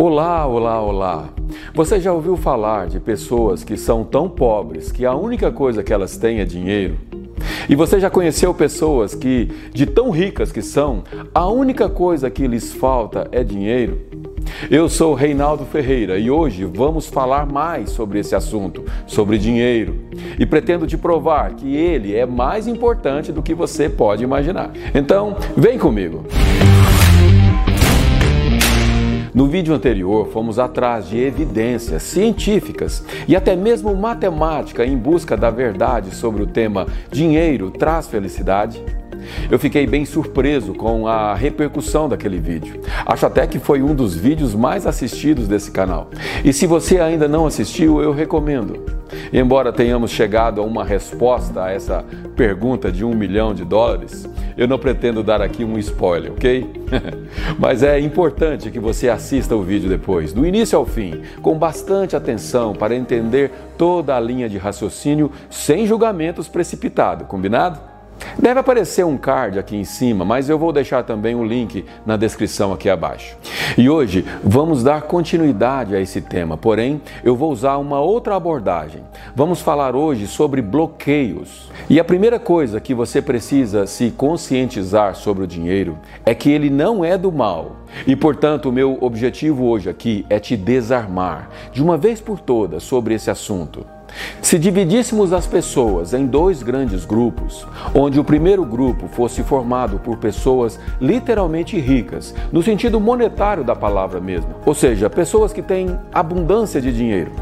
Olá, olá, olá. Você já ouviu falar de pessoas que são tão pobres que a única coisa que elas têm é dinheiro? E você já conheceu pessoas que, de tão ricas que são, a única coisa que lhes falta é dinheiro? Eu sou Reinaldo Ferreira e hoje vamos falar mais sobre esse assunto, sobre dinheiro. E pretendo te provar que ele é mais importante do que você pode imaginar. Então, vem comigo. No vídeo anterior, fomos atrás de evidências científicas e até mesmo matemática em busca da verdade sobre o tema dinheiro traz felicidade. Eu fiquei bem surpreso com a repercussão daquele vídeo. Acho até que foi um dos vídeos mais assistidos desse canal. E se você ainda não assistiu, eu recomendo. Embora tenhamos chegado a uma resposta a essa pergunta de um milhão de dólares, eu não pretendo dar aqui um spoiler, ok? Mas é importante que você assista o vídeo depois, do início ao fim, com bastante atenção para entender toda a linha de raciocínio sem julgamentos precipitados, combinado? Deve aparecer um card aqui em cima, mas eu vou deixar também o link na descrição aqui abaixo. E hoje vamos dar continuidade a esse tema, porém eu vou usar uma outra abordagem. Vamos falar hoje sobre bloqueios. E a primeira coisa que você precisa se conscientizar sobre o dinheiro é que ele não é do mal. E portanto, o meu objetivo hoje aqui é te desarmar de uma vez por todas sobre esse assunto. Se dividíssemos as pessoas em dois grandes grupos, onde o primeiro grupo fosse formado por pessoas literalmente ricas, no sentido monetário da palavra mesmo, ou seja, pessoas que têm abundância de dinheiro,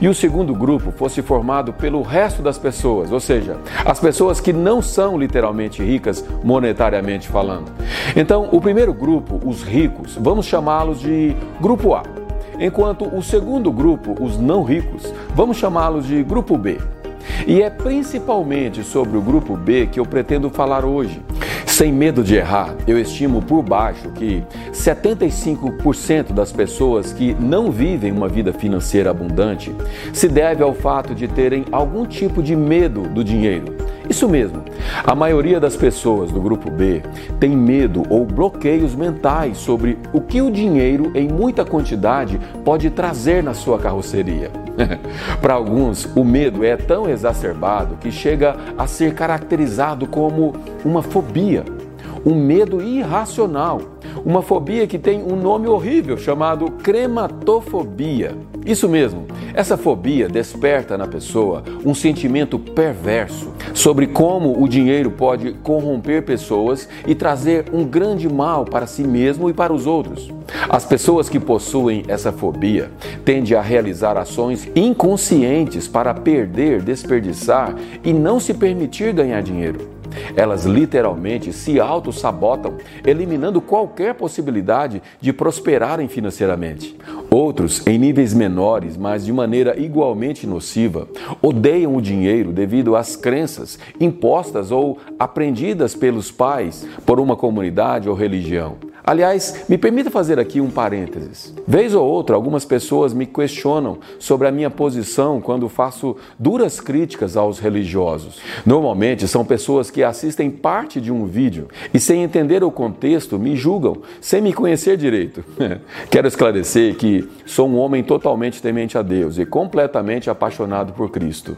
e o segundo grupo fosse formado pelo resto das pessoas, ou seja, as pessoas que não são literalmente ricas monetariamente falando. Então, o primeiro grupo, os ricos, vamos chamá-los de grupo A enquanto o segundo grupo, os não ricos, vamos chamá-los de grupo B. E é principalmente sobre o grupo B que eu pretendo falar hoje. Sem medo de errar, eu estimo por baixo que 75% das pessoas que não vivem uma vida financeira abundante se deve ao fato de terem algum tipo de medo do dinheiro. Isso mesmo, a maioria das pessoas do grupo B tem medo ou bloqueios mentais sobre o que o dinheiro em muita quantidade pode trazer na sua carroceria. Para alguns, o medo é tão exacerbado que chega a ser caracterizado como uma fobia, um medo irracional, uma fobia que tem um nome horrível chamado crematofobia. Isso mesmo, essa fobia desperta na pessoa um sentimento perverso sobre como o dinheiro pode corromper pessoas e trazer um grande mal para si mesmo e para os outros. As pessoas que possuem essa fobia tendem a realizar ações inconscientes para perder, desperdiçar e não se permitir ganhar dinheiro. Elas literalmente se auto-sabotam, eliminando qualquer possibilidade de prosperarem financeiramente. Outros, em níveis menores, mas de maneira igualmente nociva, odeiam o dinheiro devido às crenças impostas ou aprendidas pelos pais por uma comunidade ou religião. Aliás, me permita fazer aqui um parênteses. Vez ou outra, algumas pessoas me questionam sobre a minha posição quando faço duras críticas aos religiosos. Normalmente são pessoas que assistem parte de um vídeo e, sem entender o contexto, me julgam sem me conhecer direito. Quero esclarecer que sou um homem totalmente temente a Deus e completamente apaixonado por Cristo.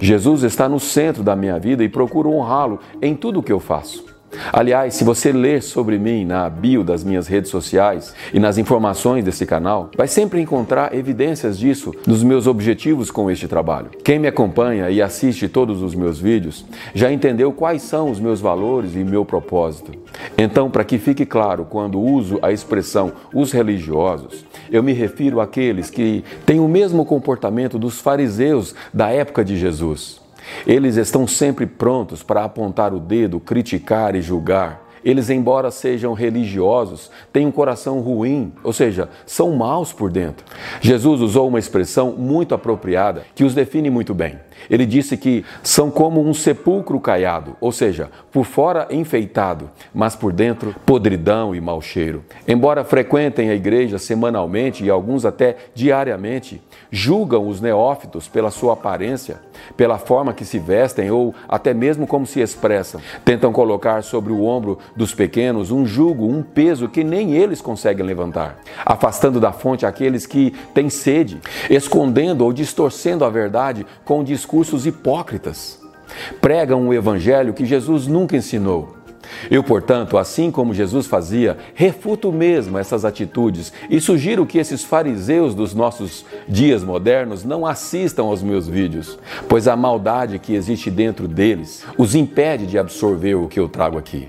Jesus está no centro da minha vida e procuro honrá-lo em tudo o que eu faço. Aliás, se você ler sobre mim na bio das minhas redes sociais e nas informações desse canal, vai sempre encontrar evidências disso nos meus objetivos com este trabalho. Quem me acompanha e assiste todos os meus vídeos já entendeu quais são os meus valores e meu propósito. Então, para que fique claro, quando uso a expressão os religiosos, eu me refiro àqueles que têm o mesmo comportamento dos fariseus da época de Jesus. Eles estão sempre prontos para apontar o dedo, criticar e julgar. Eles, embora sejam religiosos, têm um coração ruim, ou seja, são maus por dentro. Jesus usou uma expressão muito apropriada que os define muito bem. Ele disse que são como um sepulcro caiado, ou seja, por fora enfeitado, mas por dentro podridão e mau cheiro. Embora frequentem a igreja semanalmente e alguns até diariamente, julgam os neófitos pela sua aparência, pela forma que se vestem ou até mesmo como se expressam. Tentam colocar sobre o ombro dos pequenos um jugo, um peso que nem eles conseguem levantar, afastando da fonte aqueles que têm sede, escondendo ou distorcendo a verdade com discursos hipócritas. Pregam um evangelho que Jesus nunca ensinou eu, portanto, assim como Jesus fazia, refuto mesmo essas atitudes e sugiro que esses fariseus dos nossos dias modernos não assistam aos meus vídeos, pois a maldade que existe dentro deles os impede de absorver o que eu trago aqui.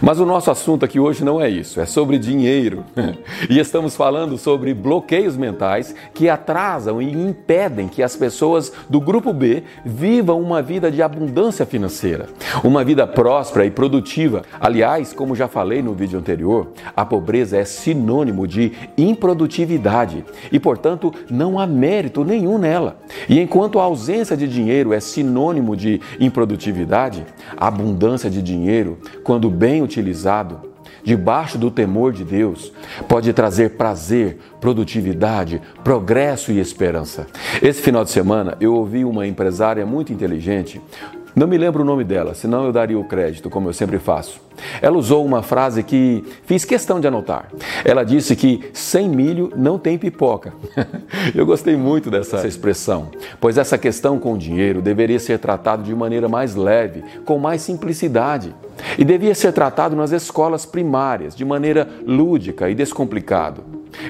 Mas o nosso assunto aqui hoje não é isso, é sobre dinheiro. e estamos falando sobre bloqueios mentais que atrasam e impedem que as pessoas do grupo B vivam uma vida de abundância financeira, uma vida próspera e produtiva Aliás, como já falei no vídeo anterior, a pobreza é sinônimo de improdutividade e, portanto, não há mérito nenhum nela. E enquanto a ausência de dinheiro é sinônimo de improdutividade, a abundância de dinheiro, quando bem utilizado, debaixo do temor de Deus, pode trazer prazer, produtividade, progresso e esperança. Esse final de semana eu ouvi uma empresária muito inteligente não me lembro o nome dela, senão eu daria o crédito, como eu sempre faço. Ela usou uma frase que fiz questão de anotar. Ela disse que sem milho não tem pipoca. eu gostei muito dessa expressão, pois essa questão com o dinheiro deveria ser tratado de maneira mais leve, com mais simplicidade. E devia ser tratado nas escolas primárias, de maneira lúdica e descomplicado,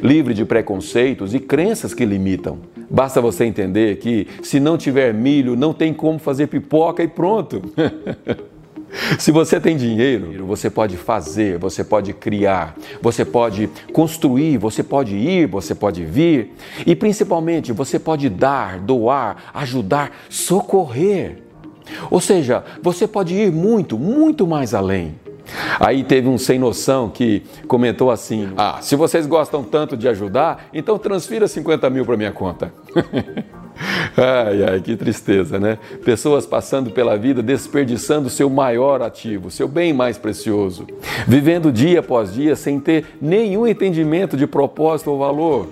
livre de preconceitos e crenças que limitam. Basta você entender que se não tiver milho, não tem como fazer pipoca e pronto. Se você tem dinheiro, você pode fazer, você pode criar, você pode construir, você pode ir, você pode vir e principalmente você pode dar, doar, ajudar, socorrer. Ou seja, você pode ir muito, muito mais além. Aí teve um sem noção que comentou assim: Ah, se vocês gostam tanto de ajudar, então transfira 50 mil para minha conta. Ai, ai, que tristeza, né? Pessoas passando pela vida desperdiçando seu maior ativo, seu bem mais precioso, vivendo dia após dia sem ter nenhum entendimento de propósito ou valor.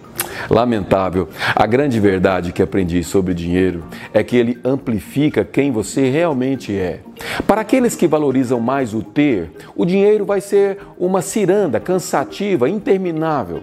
Lamentável. A grande verdade que aprendi sobre dinheiro é que ele amplifica quem você realmente é. Para aqueles que valorizam mais o ter, o dinheiro vai ser uma ciranda cansativa, interminável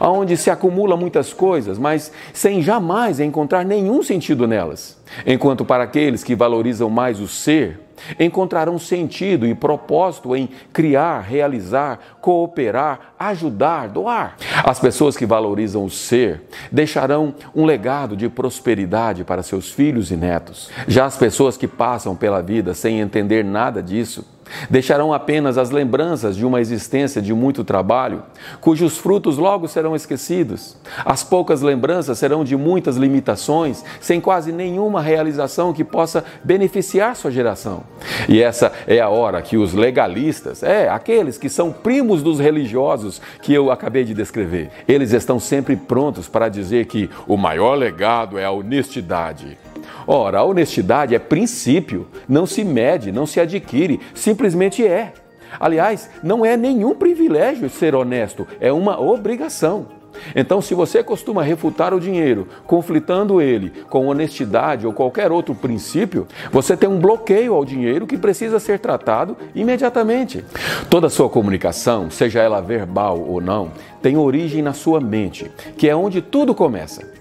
onde se acumula muitas coisas, mas sem jamais encontrar nenhum sentido nelas. Enquanto para aqueles que valorizam mais o ser, encontrarão sentido e propósito em criar, realizar, cooperar, ajudar, doar. As pessoas que valorizam o ser deixarão um legado de prosperidade para seus filhos e netos. Já as pessoas que passam pela vida sem entender nada disso, Deixarão apenas as lembranças de uma existência de muito trabalho, cujos frutos logo serão esquecidos. As poucas lembranças serão de muitas limitações, sem quase nenhuma realização que possa beneficiar sua geração. E essa é a hora que os legalistas, é, aqueles que são primos dos religiosos que eu acabei de descrever, eles estão sempre prontos para dizer que o maior legado é a honestidade. Ora, a honestidade é princípio, não se mede, não se adquire, simplesmente é. Aliás, não é nenhum privilégio ser honesto, é uma obrigação. Então, se você costuma refutar o dinheiro, conflitando ele com honestidade ou qualquer outro princípio, você tem um bloqueio ao dinheiro que precisa ser tratado imediatamente. Toda sua comunicação, seja ela verbal ou não, tem origem na sua mente, que é onde tudo começa.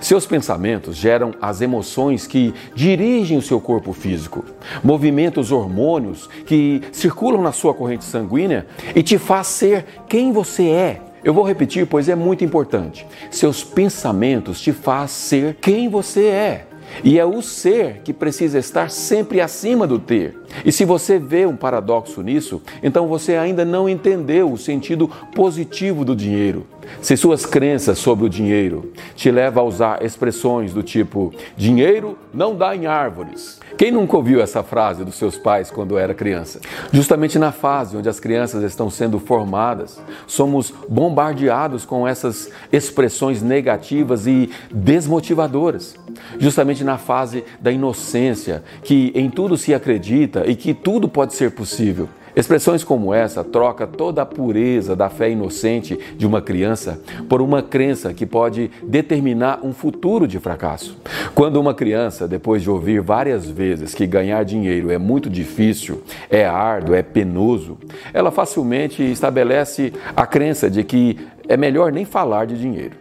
Seus pensamentos geram as emoções que dirigem o seu corpo físico, movimentam os hormônios que circulam na sua corrente sanguínea e te faz ser quem você é. Eu vou repetir, pois é muito importante. Seus pensamentos te faz ser quem você é. E é o ser que precisa estar sempre acima do ter. E se você vê um paradoxo nisso, então você ainda não entendeu o sentido positivo do dinheiro. Se suas crenças sobre o dinheiro te levam a usar expressões do tipo dinheiro não dá em árvores. Quem nunca ouviu essa frase dos seus pais quando era criança? Justamente na fase onde as crianças estão sendo formadas, somos bombardeados com essas expressões negativas e desmotivadoras. Justamente na fase da inocência, que em tudo se acredita e que tudo pode ser possível. Expressões como essa troca toda a pureza da fé inocente de uma criança por uma crença que pode determinar um futuro de fracasso. Quando uma criança, depois de ouvir várias vezes que ganhar dinheiro é muito difícil, é árduo, é penoso, ela facilmente estabelece a crença de que é melhor nem falar de dinheiro.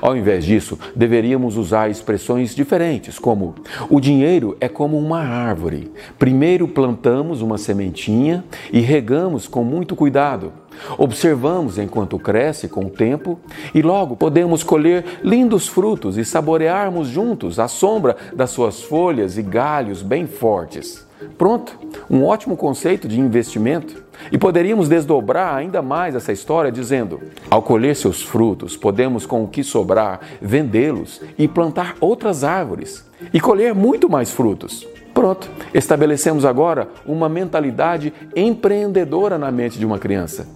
Ao invés disso, deveríamos usar expressões diferentes, como: o dinheiro é como uma árvore. Primeiro plantamos uma sementinha e regamos com muito cuidado. Observamos enquanto cresce com o tempo e logo podemos colher lindos frutos e saborearmos juntos a sombra das suas folhas e galhos bem fortes. Pronto, um ótimo conceito de investimento. E poderíamos desdobrar ainda mais essa história dizendo: ao colher seus frutos, podemos, com o que sobrar, vendê-los e plantar outras árvores e colher muito mais frutos. Pronto, estabelecemos agora uma mentalidade empreendedora na mente de uma criança.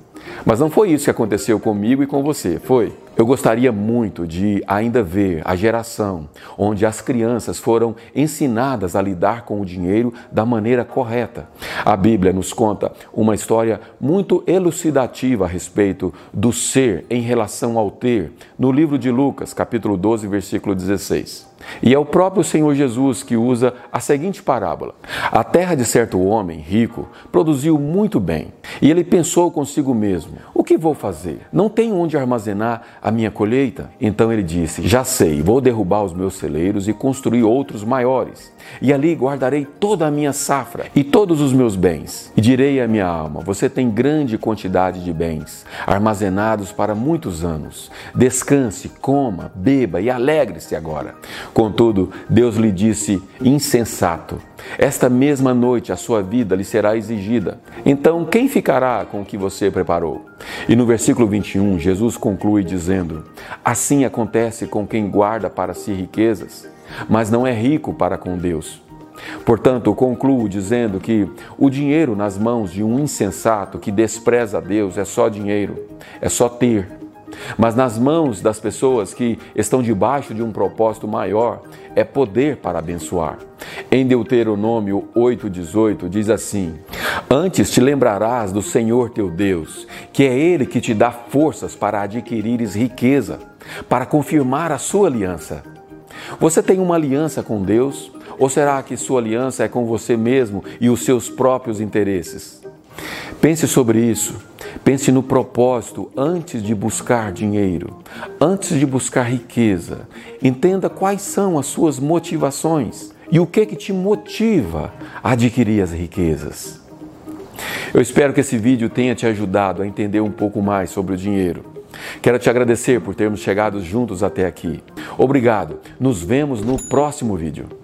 Mas não foi isso que aconteceu comigo e com você, foi? Eu gostaria muito de ainda ver a geração onde as crianças foram ensinadas a lidar com o dinheiro da maneira correta. A Bíblia nos conta uma história muito elucidativa a respeito do ser em relação ao ter, no livro de Lucas, capítulo 12, versículo 16. E é o próprio Senhor Jesus que usa a seguinte parábola: A terra de certo homem rico produziu muito bem, e ele pensou consigo mesmo: O que vou fazer? Não tenho onde armazenar a minha colheita? Então ele disse: Já sei, vou derrubar os meus celeiros e construir outros maiores. E ali guardarei toda a minha safra e todos os meus bens. E direi à minha alma: Você tem grande quantidade de bens, armazenados para muitos anos. Descanse, coma, beba e alegre-se agora. Contudo, Deus lhe disse: Insensato. Esta mesma noite a sua vida lhe será exigida. Então, quem ficará com o que você preparou? E no versículo 21, Jesus conclui dizendo: Assim acontece com quem guarda para si riquezas, mas não é rico para com Deus. Portanto, concluo dizendo que o dinheiro nas mãos de um insensato que despreza a Deus é só dinheiro, é só ter. Mas nas mãos das pessoas que estão debaixo de um propósito maior, é poder para abençoar. Em Deuteronômio 8,18 diz assim: Antes te lembrarás do Senhor teu Deus, que é Ele que te dá forças para adquirires riqueza, para confirmar a sua aliança. Você tem uma aliança com Deus? Ou será que sua aliança é com você mesmo e os seus próprios interesses? Pense sobre isso. Pense no propósito antes de buscar dinheiro, antes de buscar riqueza. Entenda quais são as suas motivações e o que que te motiva a adquirir as riquezas. Eu espero que esse vídeo tenha te ajudado a entender um pouco mais sobre o dinheiro. Quero te agradecer por termos chegado juntos até aqui. Obrigado. Nos vemos no próximo vídeo.